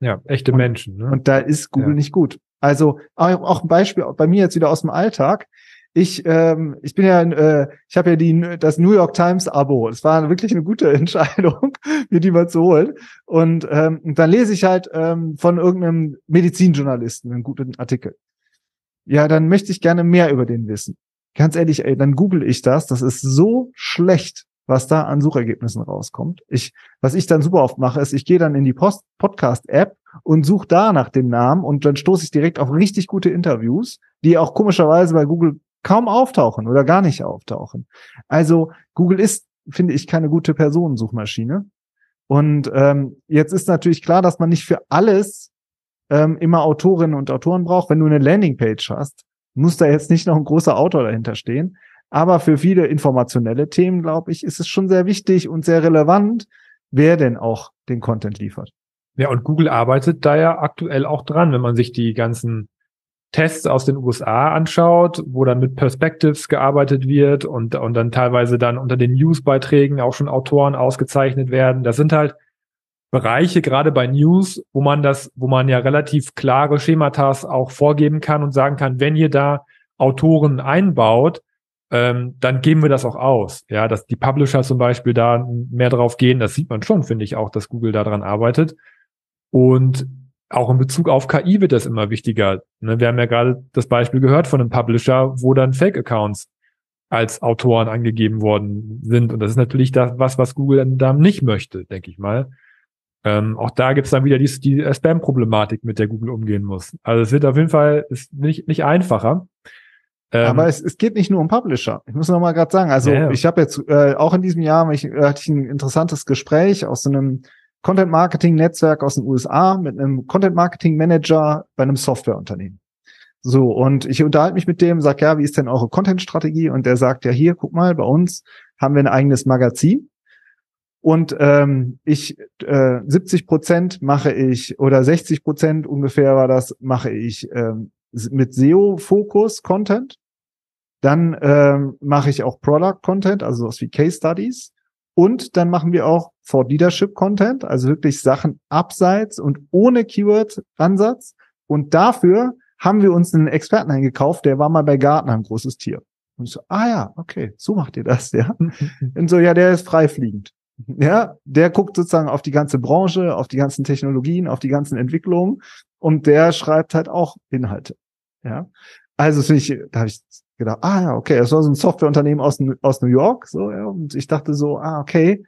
Ja, echte Menschen. Ne? Und da ist Google ja. nicht gut. Also auch ein Beispiel bei mir jetzt wieder aus dem Alltag. Ich, ähm, ich bin ja, äh, ich habe ja die, das New York Times Abo. Es war wirklich eine gute Entscheidung, mir die mal zu holen. Und ähm, dann lese ich halt ähm, von irgendeinem Medizinjournalisten einen guten Artikel. Ja, dann möchte ich gerne mehr über den wissen. Ganz ehrlich, ey, dann google ich das. Das ist so schlecht, was da an Suchergebnissen rauskommt. Ich, was ich dann super oft mache, ist, ich gehe dann in die Post Podcast-App und suche da nach dem Namen und dann stoße ich direkt auf richtig gute Interviews, die auch komischerweise bei Google kaum auftauchen oder gar nicht auftauchen. Also Google ist, finde ich, keine gute Personensuchmaschine. Und ähm, jetzt ist natürlich klar, dass man nicht für alles ähm, immer Autorinnen und Autoren braucht. Wenn du eine Landingpage hast, muss da jetzt nicht noch ein großer Autor dahinter stehen. Aber für viele informationelle Themen, glaube ich, ist es schon sehr wichtig und sehr relevant, wer denn auch den Content liefert. Ja, und Google arbeitet da ja aktuell auch dran, wenn man sich die ganzen Tests aus den USA anschaut, wo dann mit Perspectives gearbeitet wird und, und dann teilweise dann unter den News-Beiträgen auch schon Autoren ausgezeichnet werden. Das sind halt Bereiche, gerade bei News, wo man das, wo man ja relativ klare Schematas auch vorgeben kann und sagen kann, wenn ihr da Autoren einbaut, ähm, dann geben wir das auch aus. Ja, dass die Publisher zum Beispiel da mehr drauf gehen, das sieht man schon, finde ich auch, dass Google daran arbeitet. Und auch in Bezug auf KI wird das immer wichtiger. Ne? Wir haben ja gerade das Beispiel gehört von einem Publisher, wo dann Fake-Accounts als Autoren angegeben worden sind. Und das ist natürlich das, was, was Google dann nicht möchte, denke ich mal. Ähm, auch da gibt's dann wieder die, die Spam-Problematik, mit der Google umgehen muss. Also es wird auf jeden Fall ist nicht, nicht einfacher. Ähm, Aber es, es geht nicht nur um Publisher. Ich muss noch mal gerade sagen, also ja. ich habe jetzt äh, auch in diesem Jahr ich, hatte ich ein interessantes Gespräch aus so einem Content Marketing Netzwerk aus den USA mit einem Content Marketing Manager bei einem Softwareunternehmen. So, und ich unterhalte mich mit dem, sag ja, wie ist denn eure Content-Strategie? Und der sagt, ja, hier, guck mal, bei uns haben wir ein eigenes Magazin. Und ähm, ich äh, 70 Prozent mache ich oder 60 Prozent ungefähr war das, mache ich ähm, mit SEO-Fokus Content. Dann ähm, mache ich auch Product Content, also sowas wie Case Studies. Und dann machen wir auch for Leadership Content, also wirklich Sachen abseits und ohne Keyword-Ansatz. Und dafür haben wir uns einen Experten eingekauft, der war mal bei Gartner ein großes Tier. Und ich so, ah ja, okay, so macht ihr das, ja. Und so, ja, der ist freifliegend. Ja, der guckt sozusagen auf die ganze Branche, auf die ganzen Technologien, auf die ganzen Entwicklungen und der schreibt halt auch Inhalte. Ja, also finde ich, da habe ich gedacht, ah ja, okay, das war so ein Softwareunternehmen aus, aus New York, so ja, und ich dachte so, ah okay,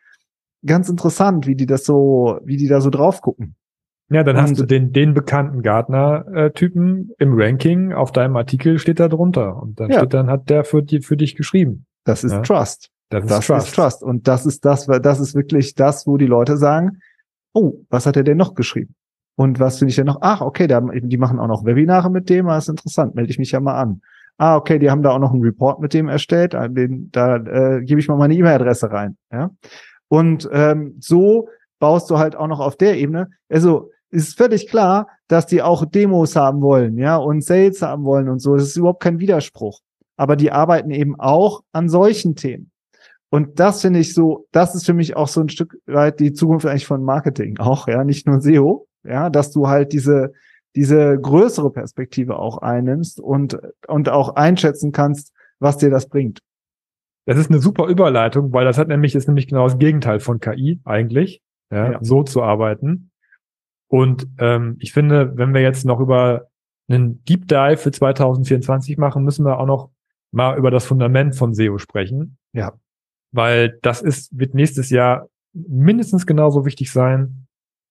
ganz interessant, wie die das so, wie die da so drauf gucken. Ja, dann und, hast du den, den bekannten Gartner-Typen im Ranking auf deinem Artikel steht da drunter. Und dann ja. steht dann, hat der für, die, für dich geschrieben. Das ist ja. Trust. Das, ist, das Trust. ist Trust. Und das ist das, das ist wirklich das, wo die Leute sagen, oh, was hat er denn noch geschrieben? Und was finde ich denn noch? Ach, okay, da, die machen auch noch Webinare mit dem, das ist interessant, melde ich mich ja mal an. Ah, okay, die haben da auch noch einen Report mit dem erstellt, den, da äh, gebe ich mal meine E-Mail-Adresse rein. Ja? Und ähm, so baust du halt auch noch auf der Ebene. Also ist völlig klar, dass die auch Demos haben wollen, ja, und Sales haben wollen und so. Das ist überhaupt kein Widerspruch. Aber die arbeiten eben auch an solchen Themen. Und das finde ich so, das ist für mich auch so ein Stück weit die Zukunft eigentlich von Marketing auch, ja, nicht nur SEO, ja, dass du halt diese, diese größere Perspektive auch einnimmst und, und auch einschätzen kannst, was dir das bringt. Das ist eine super Überleitung, weil das hat nämlich, ist nämlich genau das Gegenteil von KI eigentlich, ja, ja. so zu arbeiten. Und ähm, ich finde, wenn wir jetzt noch über einen Deep Dive für 2024 machen, müssen wir auch noch mal über das Fundament von SEO sprechen. Ja. Weil das ist, wird nächstes Jahr mindestens genauso wichtig sein,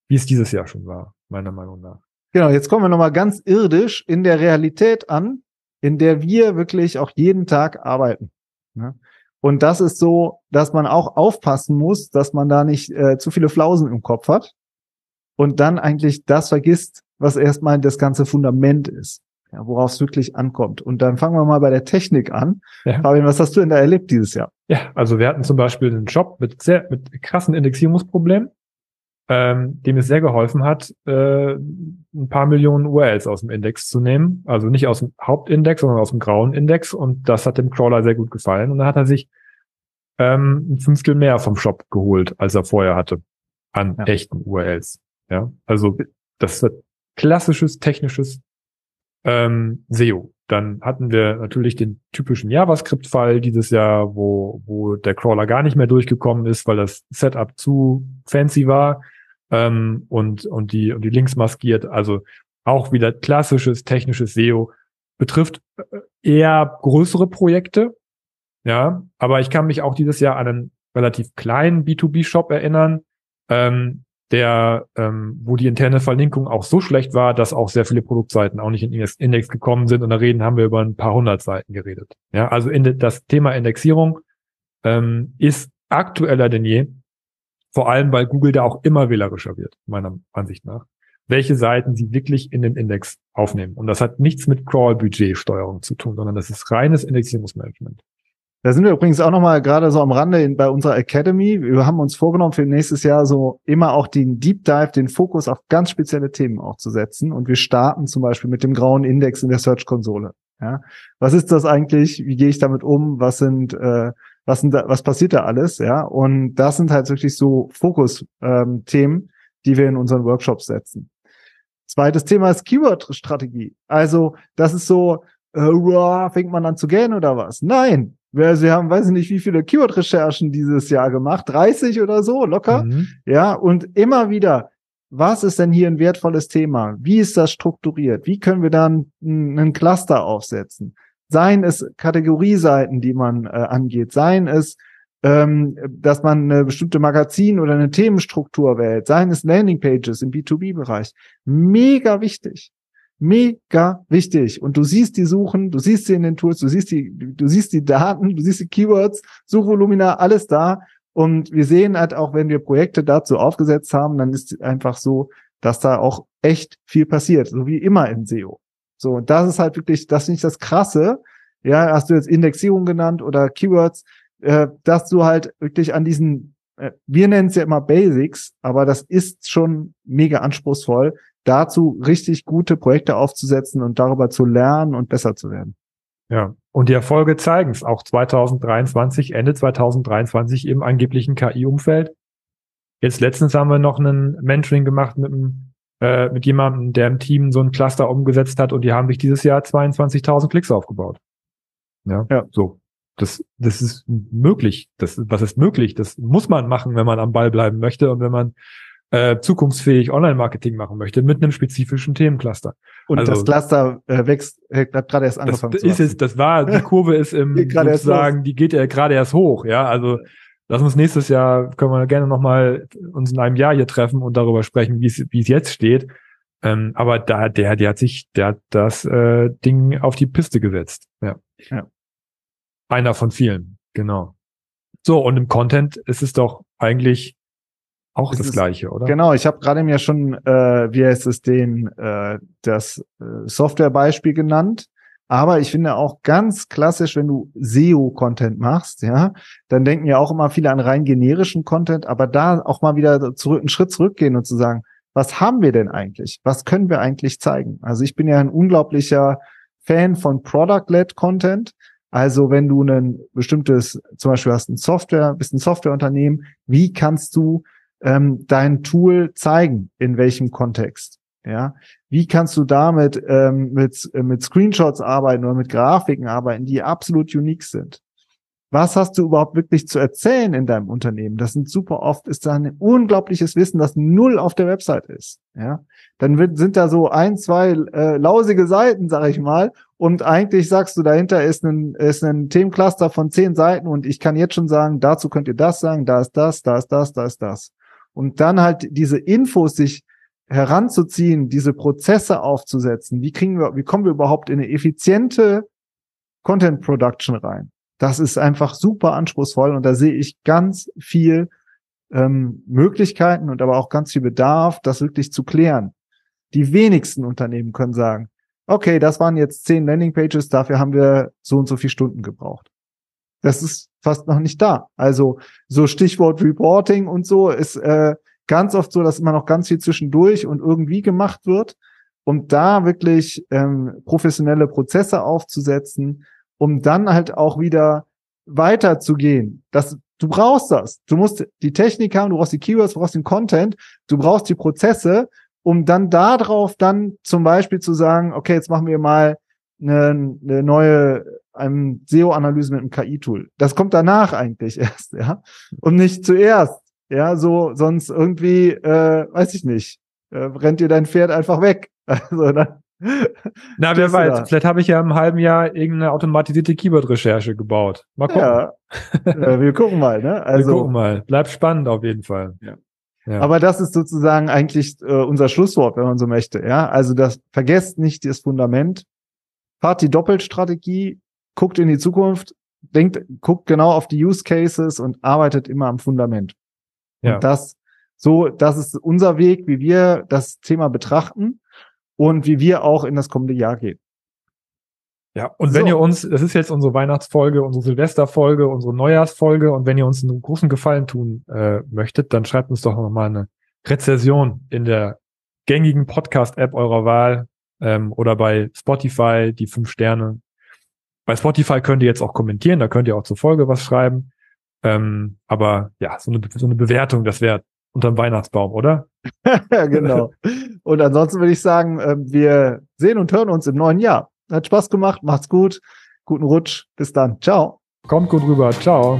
wie es dieses Jahr schon war, meiner Meinung nach. Genau, jetzt kommen wir nochmal ganz irdisch in der Realität an, in der wir wirklich auch jeden Tag arbeiten. Ne? Und das ist so, dass man auch aufpassen muss, dass man da nicht äh, zu viele Flausen im Kopf hat und dann eigentlich das vergisst, was erstmal das ganze Fundament ist, ja, worauf es wirklich ankommt. Und dann fangen wir mal bei der Technik an. Ja. Fabian, was hast du denn da erlebt dieses Jahr? Ja, also wir hatten zum Beispiel einen Job mit sehr, mit krassen Indexierungsproblemen, ähm, dem es sehr geholfen hat, äh, ein paar Millionen URLs aus dem Index zu nehmen. Also nicht aus dem Hauptindex, sondern aus dem grauen Index. Und das hat dem Crawler sehr gut gefallen. Und dann hat er sich ähm, ein Fünftel mehr vom Shop geholt, als er vorher hatte an ja. echten URLs. Ja, also das ist klassisches technisches ähm, SEO. Dann hatten wir natürlich den typischen JavaScript-Fall dieses Jahr, wo, wo der Crawler gar nicht mehr durchgekommen ist, weil das Setup zu fancy war ähm, und, und, die, und die Links maskiert. Also auch wieder klassisches technisches SEO betrifft äh, eher größere Projekte. Ja, aber ich kann mich auch dieses Jahr an einen relativ kleinen B2B-Shop erinnern, ähm, der, ähm, wo die interne Verlinkung auch so schlecht war, dass auch sehr viele Produktseiten auch nicht in den Index gekommen sind. Und da reden haben wir über ein paar hundert Seiten geredet. Ja, also in das Thema Indexierung ähm, ist aktueller denn je. Vor allem, weil Google da auch immer wählerischer wird, meiner Ansicht nach, welche Seiten sie wirklich in den Index aufnehmen. Und das hat nichts mit Crawl-Budget-Steuerung zu tun, sondern das ist reines Indexierungsmanagement. Da sind wir übrigens auch nochmal gerade so am Rande bei unserer Academy. Wir haben uns vorgenommen, für nächstes Jahr so immer auch den Deep Dive, den Fokus auf ganz spezielle Themen auch zu setzen. Und wir starten zum Beispiel mit dem grauen Index in der Search-Konsole. Ja, was ist das eigentlich? Wie gehe ich damit um? Was sind, äh, was sind da, was passiert da alles? Ja, und das sind halt wirklich so Fokus-Themen, ähm, die wir in unseren Workshops setzen. Zweites Thema ist Keyword-Strategie. Also, das ist so, äh, fängt man an zu gähnen oder was? Nein, Sie haben, weiß ich nicht, wie viele Keyword-Recherchen dieses Jahr gemacht, 30 oder so, locker. Mhm. Ja, und immer wieder, was ist denn hier ein wertvolles Thema? Wie ist das strukturiert? Wie können wir dann einen Cluster aufsetzen? Seien es Kategorieseiten, die man äh, angeht, seien es, ähm, dass man eine bestimmte Magazin oder eine Themenstruktur wählt, seien es Landingpages im B2B-Bereich. Mega wichtig mega wichtig. Und du siehst die Suchen, du siehst sie in den Tools, du siehst die, du siehst die Daten, du siehst die Keywords, Suchvolumina, alles da. Und wir sehen halt auch, wenn wir Projekte dazu aufgesetzt haben, dann ist einfach so, dass da auch echt viel passiert, so wie immer im SEO. So, und das ist halt wirklich, das finde ich das Krasse. Ja, hast du jetzt Indexierung genannt oder Keywords, äh, dass du halt wirklich an diesen, äh, wir nennen es ja immer Basics, aber das ist schon mega anspruchsvoll, dazu richtig gute Projekte aufzusetzen und darüber zu lernen und besser zu werden. Ja, und die Erfolge zeigen es auch 2023, Ende 2023 im angeblichen KI-Umfeld. Jetzt letztens haben wir noch einen Mentoring gemacht mit einem äh, mit jemandem, der im Team so ein Cluster umgesetzt hat und die haben sich dieses Jahr 22.000 Klicks aufgebaut. Ja, ja, so. Das, das ist möglich. Das, was ist möglich? Das muss man machen, wenn man am Ball bleiben möchte und wenn man äh, zukunftsfähig Online-Marketing machen möchte mit einem spezifischen Themencluster. Und also, das Cluster äh, wächst, hat gerade erst angefangen das, zu ist jetzt, Das war, die Kurve ist im sozusagen, die geht ja gerade erst hoch, ja. Also lass uns nächstes Jahr, können wir gerne nochmal uns in einem Jahr hier treffen und darüber sprechen, wie es, es jetzt steht. Ähm, aber da, der, der hat sich, der hat das äh, Ding auf die Piste gesetzt. Ja. ja. Einer von vielen, genau. So, und im Content ist es doch eigentlich auch das, das Gleiche, oder? Genau, ich habe gerade mir schon, äh, wie heißt es, den, äh, das äh, Softwarebeispiel genannt. Aber ich finde auch ganz klassisch, wenn du SEO-Content machst, ja, dann denken ja auch immer viele an rein generischen Content, aber da auch mal wieder zurück, einen Schritt zurückgehen und zu sagen, was haben wir denn eigentlich? Was können wir eigentlich zeigen? Also ich bin ja ein unglaublicher Fan von Product-led Content. Also wenn du ein bestimmtes, zum Beispiel hast ein Software, bist ein Softwareunternehmen, wie kannst du ähm, dein Tool zeigen, in welchem Kontext. Ja, wie kannst du damit ähm, mit, äh, mit Screenshots arbeiten oder mit Grafiken arbeiten, die absolut unique sind? Was hast du überhaupt wirklich zu erzählen in deinem Unternehmen? Das sind super oft, ist da ein unglaubliches Wissen, das null auf der Website ist. Ja, dann wird, sind da so ein, zwei äh, lausige Seiten, sag ich mal, und eigentlich sagst du, dahinter ist ein, ist ein Themencluster von zehn Seiten und ich kann jetzt schon sagen, dazu könnt ihr das sagen, da ist das, da ist das, da ist das und dann halt diese Infos sich heranzuziehen, diese Prozesse aufzusetzen. Wie kriegen wir, wie kommen wir überhaupt in eine effiziente Content Production rein? Das ist einfach super anspruchsvoll und da sehe ich ganz viel ähm, Möglichkeiten und aber auch ganz viel Bedarf, das wirklich zu klären. Die wenigsten Unternehmen können sagen, okay, das waren jetzt zehn Landingpages, dafür haben wir so und so viele Stunden gebraucht. Das ist fast noch nicht da. Also so Stichwort Reporting und so ist äh, ganz oft so, dass immer noch ganz viel zwischendurch und irgendwie gemacht wird, um da wirklich ähm, professionelle Prozesse aufzusetzen, um dann halt auch wieder weiterzugehen. Das, du brauchst das. Du musst die Technik haben, du brauchst die Keywords, du brauchst den Content, du brauchst die Prozesse, um dann darauf dann zum Beispiel zu sagen, okay, jetzt machen wir mal eine, eine neue einem SEO-Analyse mit einem KI-Tool. Das kommt danach eigentlich erst, ja. Und nicht zuerst. Ja, so, sonst irgendwie, äh, weiß ich nicht, äh, rennt dir dein Pferd einfach weg. Also dann, Na, wer weiß, vielleicht habe ich ja im halben Jahr irgendeine automatisierte Keyword-Recherche gebaut. Mal gucken. Ja, äh, wir gucken mal, ne? Also, wir gucken mal. Bleibt spannend auf jeden Fall. Ja. Ja. Aber das ist sozusagen eigentlich äh, unser Schlusswort, wenn man so möchte. Ja, also das vergesst nicht das Fundament, fahrt die Doppelstrategie, guckt in die Zukunft, denkt, guckt genau auf die Use Cases und arbeitet immer am Fundament. Ja. Und das, so, das ist unser Weg, wie wir das Thema betrachten und wie wir auch in das kommende Jahr gehen. Ja, und so. wenn ihr uns, das ist jetzt unsere Weihnachtsfolge, unsere Silvesterfolge, unsere Neujahrsfolge, und wenn ihr uns einen großen Gefallen tun äh, möchtet, dann schreibt uns doch noch mal eine Rezession in der gängigen Podcast-App eurer Wahl ähm, oder bei Spotify die fünf Sterne bei Spotify könnt ihr jetzt auch kommentieren, da könnt ihr auch zur Folge was schreiben. Ähm, aber ja, so eine, so eine Bewertung, das wäre unterm Weihnachtsbaum, oder? ja, genau. Und ansonsten würde ich sagen, äh, wir sehen und hören uns im neuen Jahr. Hat Spaß gemacht, macht's gut, guten Rutsch, bis dann. Ciao. Kommt gut rüber, ciao.